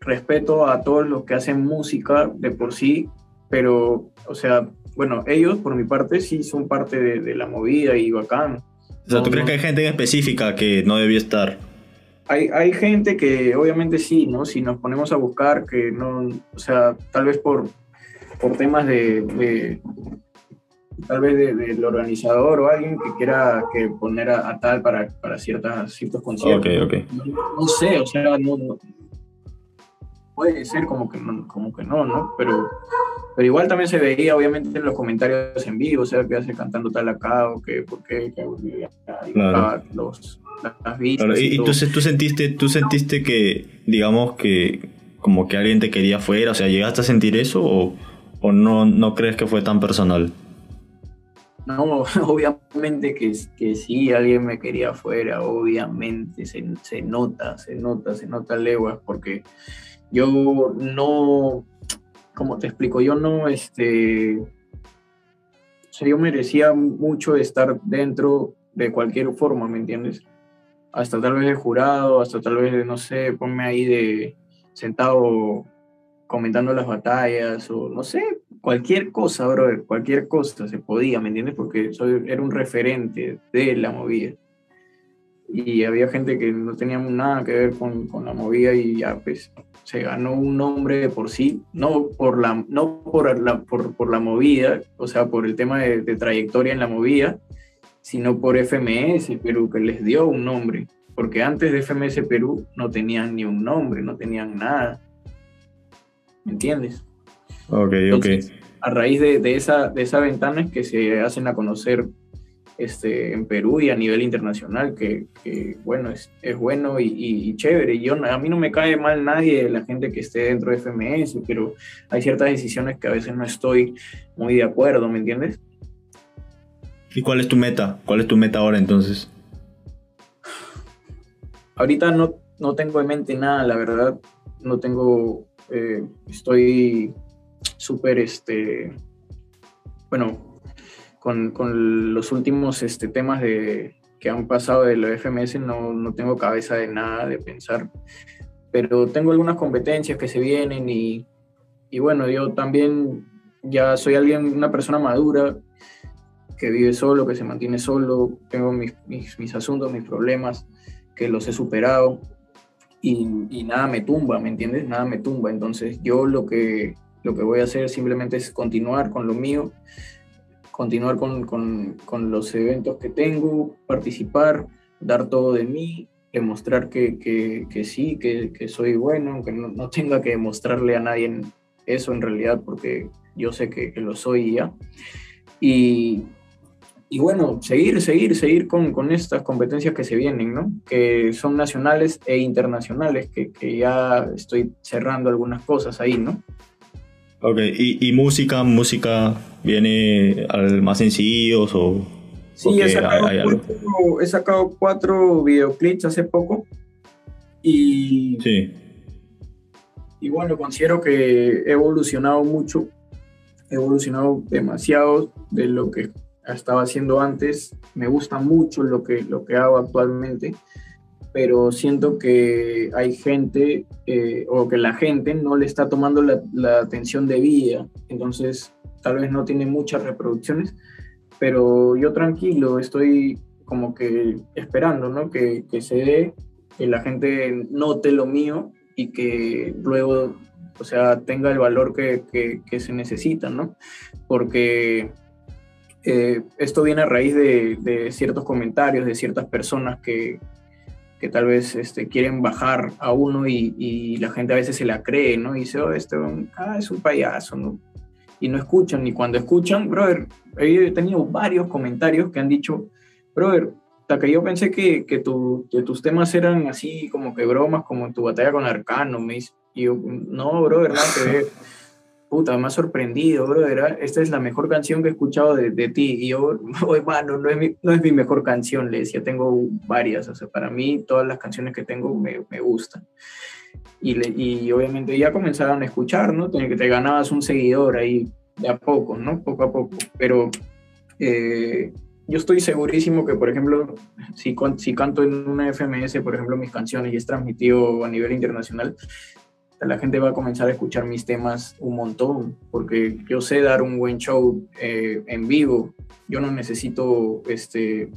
respeto a todos los que hacen música de por sí pero o sea bueno ellos por mi parte sí son parte de, de la movida y bacán o sea, ¿tú crees que hay gente en específica que no debió estar? Hay, hay gente que obviamente sí, ¿no? Si nos ponemos a buscar que no, o sea, tal vez por, por temas de, tal vez del organizador o alguien que quiera que poner a, tal para, para ciertas, ciertos conciertos. Ok, ok. No, sé, o sea, no, puede ser como que no, como que no, ¿no? Pero, pero igual también se veía, obviamente, en los comentarios en vivo, o sea, que hace cantando tal acá, o que, por qué, que los, las vistas. Y, entonces tú sentiste, tú sentiste que, digamos, que como que alguien te quería fuera, o sea, ¿llegaste a sentir eso o, o no, no crees que fue tan personal? No, *laughs* obviamente que, que sí, alguien me quería afuera, obviamente, se, se nota, se nota, se nota leguas, porque yo no, como te explico, yo no, este, o sea, yo merecía mucho estar dentro de cualquier forma, ¿me entiendes? Hasta tal vez de jurado, hasta tal vez de, no sé, ponme ahí de sentado comentando las batallas o no sé, cualquier cosa, brother, cualquier cosa se podía, ¿me entiendes? Porque soy, era un referente de la movida. y había gente que no tenía nada que ver con, con, la movida y ya pues se ganó un nombre por sí, no por la, no por la, por, por la movida, o sea, por el tema de, de, trayectoria en la movida, sino por FMS Perú, que les dio un nombre, porque antes de FMS Perú no tenían ni un nombre, no tenían nada. ¿Me entiendes? Ok, ok. A raíz de, de, esa, de esa ventana es que se hacen a conocer este, en Perú y a nivel internacional, que, que bueno, es, es bueno y, y, chévere. Yo, a mí no me cae mal nadie de la gente que esté dentro de FMS, pero hay ciertas decisiones que a veces no estoy muy de acuerdo, ¿me entiendes? ¿Y cuál es tu meta? ¿Cuál es tu meta ahora entonces? Ahorita no, no tengo en mente nada, la verdad. No tengo, eh, estoy súper, este, bueno, con, con los últimos este, temas de, que han pasado de la FMS no, no tengo cabeza de nada de pensar, pero tengo algunas competencias que se vienen y, y bueno, yo también ya soy alguien, una persona madura que vive solo, que se mantiene solo, tengo mis, mis, mis asuntos, mis problemas, que los he superado y, y, nada me tumba, ¿me entiendes? Nada me tumba. Entonces yo lo que, lo que voy a hacer simplemente es continuar con lo mío, continuar con, con, con, los eventos que tengo, participar, dar todo de mí, demostrar que, que, que sí, que, que, soy bueno, aunque no, no, tenga que demostrarle a nadie eso en realidad, porque yo sé que, lo soy ya. Y, y, bueno, seguir, seguir, seguir con, con, estas competencias que se vienen, ¿no? Que son nacionales e internacionales, que, que ya estoy cerrando algunas cosas ahí, ¿no? Ok, ¿Y, ¿Y, música? ¿Música viene al más sencillos o...? Sí, he sacado, hay, hay cuatro, he sacado, cuatro, videoclips hace poco y... Sí. Y bueno, considero que he evolucionado mucho, he evolucionado demasiado de lo que estaba haciendo antes, me gusta mucho lo que, lo que hago actualmente pero siento que hay gente eh, o que la gente no le está tomando la, la, atención debida, entonces tal vez no tiene muchas reproducciones, pero yo tranquilo, estoy como que esperando, ¿no? Que, que se dé, que la gente note lo mío y que luego, o sea, tenga el valor que, que, que se necesita, ¿no? Porque eh, esto viene a raíz de, de, ciertos comentarios de ciertas personas que, que tal vez este, quieren bajar a uno y, y, la gente a veces se la cree, ¿no? Y dice, oh, este ah, es un payaso, ¿no? Y no escuchan, ni cuando escuchan, brother, he tenido varios comentarios que han dicho, brother, hasta que yo pensé que, que, tu, que, tus temas eran así como que bromas, como tu batalla con Arcano, me dice, y yo, no, brother, nada que *laughs* puta, me ha sorprendido, bro, esta es la mejor canción que he escuchado de, de ti. Y yo, *laughs* bueno, no es, mi, no es mi mejor canción, le decía, tengo varias, o sea, para mí todas las canciones que tengo me, me gustan. Y, le, y obviamente ya comenzaron a escuchar, ¿no? Que te ganabas un seguidor ahí de a poco, ¿no? Poco a poco. Pero eh, yo estoy segurísimo que, por ejemplo, si, si canto en una FMS, por ejemplo, mis canciones y es transmitido a nivel internacional, la gente va a comenzar a escuchar mis temas un montón, porque yo sé dar un buen show eh, en vivo. Yo no necesito, este,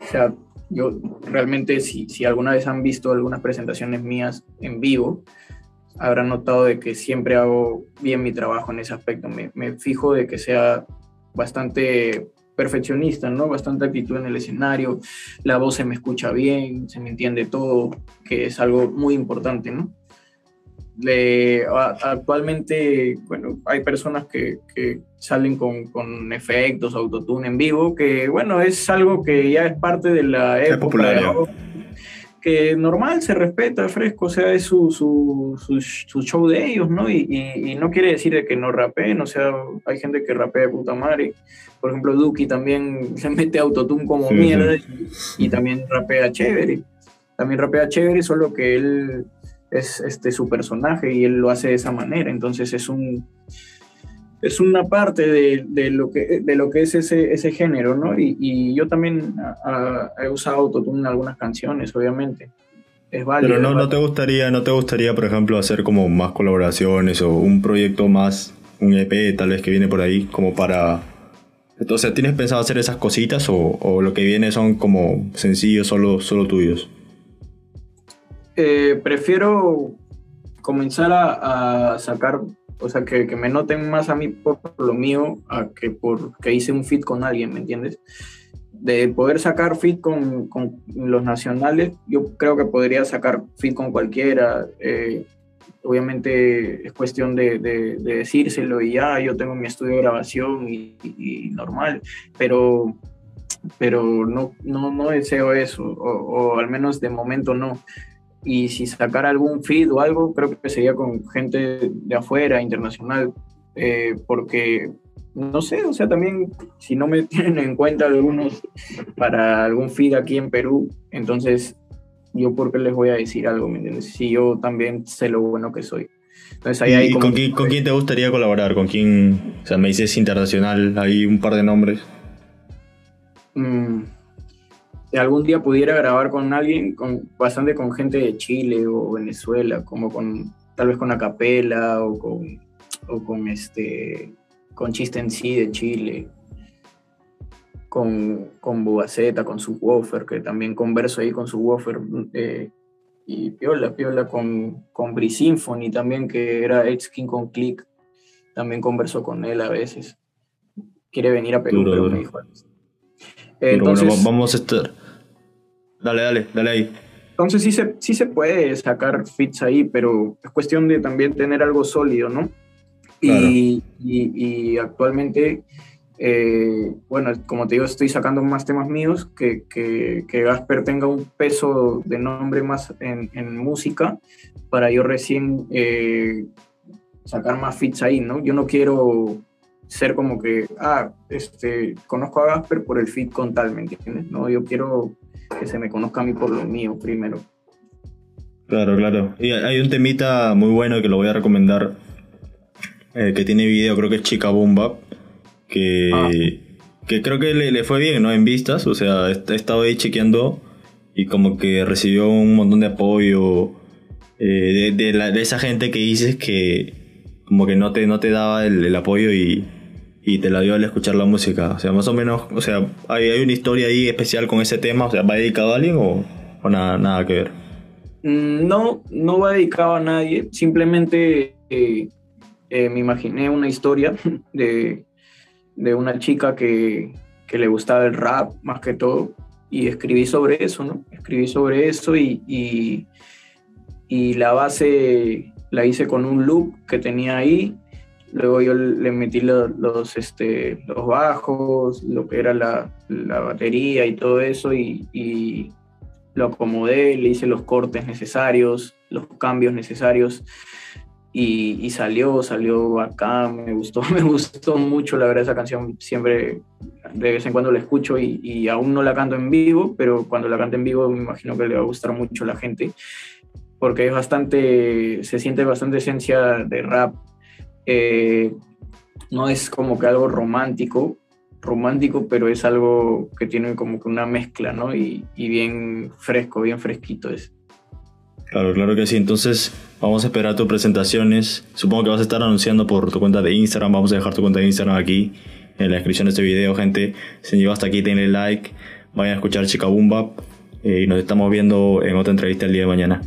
o sea, yo realmente si, si alguna vez han visto algunas presentaciones mías en vivo, habrán notado de que siempre hago bien mi trabajo en ese aspecto. Me, me fijo de que sea bastante perfeccionista, ¿no? Bastante actitud en el escenario, la voz se me escucha bien, se me entiende todo, que es algo muy importante, ¿no? Le, actualmente, bueno, hay personas que, que salen con, con, efectos, autotune en vivo, que bueno, es algo que ya es parte de la época. Popular, que normal, se respeta, fresco, o sea, es su, su, su, show de ellos, ¿no? Y, y, y, no quiere decir de que no rapeen, o sea, hay gente que rapea de puta madre. Por ejemplo, Duki también *laughs* se mete autotune como sí, mierda sí. Y, y, también rapea chévere. También rapea chévere, solo que él es este, su personaje y él lo hace de esa manera. Entonces es un es una parte de, de lo, que, de lo que es ese, ese género, ¿no? Y, y yo también a, a, he usado autotune en algunas canciones, obviamente. Es válido. Pero no, no te gustaría, no te gustaría, por ejemplo, hacer como más colaboraciones o un proyecto más, un EP tal vez que viene por ahí, como para O sea, ¿tienes pensado hacer esas cositas o, lo que viene son como sencillos, solo, solo tuyos? Eh, prefiero comenzar a, sacar, o sea, que, me noten más a mí por lo mío, a que porque hice un fit con alguien, ¿me entiendes? De poder sacar fit con, con los nacionales, yo creo que podría sacar fit con cualquiera. Eh, obviamente es cuestión de, decírselo y ya, yo tengo mi estudio de grabación y, normal, pero, pero no, no, no deseo eso, o, al menos de momento no. Y si sacar algún feed o algo, creo que sería con gente de afuera, internacional, eh, porque no sé, o sea, también si no me *laughs* tienen en cuenta algunos para algún feed aquí en Perú, entonces yo porque les voy a decir algo, ¿me entiendes? Si yo también sé lo bueno que soy. Entonces ahí hay con, quién, con, quién, te gustaría colaborar? ¿Con quién? O sea, me dices internacional, hay un par de nombres. Mm, si algún día pudiera grabar con alguien, con, bastante con gente de Chile o Venezuela, como con, tal vez con Acapela o con, o con este, con Chiste en sí de Chile con, con Bubaceta, con su Woofer, que también converso ahí con su Woofer, eh, y Piola, Piola con, con Symphony también, que era ex King con Click, también converso con él a veces. Quiere venir a Perú, pero me dijo Entonces, vamos a estar. Dale, dale, dale ahí. Entonces sí se, sí se puede sacar fits ahí, pero es cuestión de también tener algo sólido, ¿no? Y, y, y, actualmente eh, bueno, como te digo, estoy sacando más temas míos, que, que, que Gasper tenga un peso de nombre más en, en música para yo recién eh, sacar más fits ahí, ¿no? Yo no quiero ser como que, ah, este, conozco a Gasper por el fit con tal, ¿me entiendes? No, yo quiero que se me conozca a mí por lo mío primero. Claro, claro. Y hay un temita muy bueno que lo voy a recomendar, eh, que tiene video, creo que es Chica Bomba que, ah. que creo que le, fue bien, ¿no? En vistas, o sea, he, estado ahí chequeando y como que recibió un montón de apoyo eh, de, de, esa gente que dices que como que no te, no te daba el, apoyo y, y, te la dio al escuchar la música. O sea, más o menos, o sea, hay, hay una historia ahí especial con ese tema, o sea, ¿va dedicado a alguien o, o nada, nada que ver? Mm, no, no va dedicado a nadie, simplemente eh, eh, me imaginé una historia *laughs* de, de una chica que, que, le gustaba el rap más que todo y escribí sobre eso, ¿no? Escribí sobre eso y, y, y la base la hice con un loop que tenía ahí. Luego yo le metí los, los, este, los bajos, lo que era la, la batería y todo eso y, y, lo acomodé, le hice los cortes necesarios, los cambios necesarios y, salió, salió acá, me gustó, *laughs* me gustó mucho, la verdad, esa canción siempre, de vez en cuando la escucho y, aún no la canto en vivo, pero cuando la canto en vivo me imagino que le va a gustar mucho a la gente, porque es bastante, se siente bastante esencia de rap, eh, no es como que algo romántico, romántico, pero es algo que tiene como que una mezcla, ¿no? Y, bien fresco, bien fresquito es. Claro, claro que sí. Entonces, vamos a esperar tus presentaciones. Supongo que vas a estar anunciando por tu cuenta de Instagram. Vamos a dejar tu cuenta de Instagram aquí en la descripción de este video, gente. Si llegó hasta aquí, denle like. Vayan a escuchar Chica Boom eh, y nos estamos viendo en otra entrevista el día de mañana.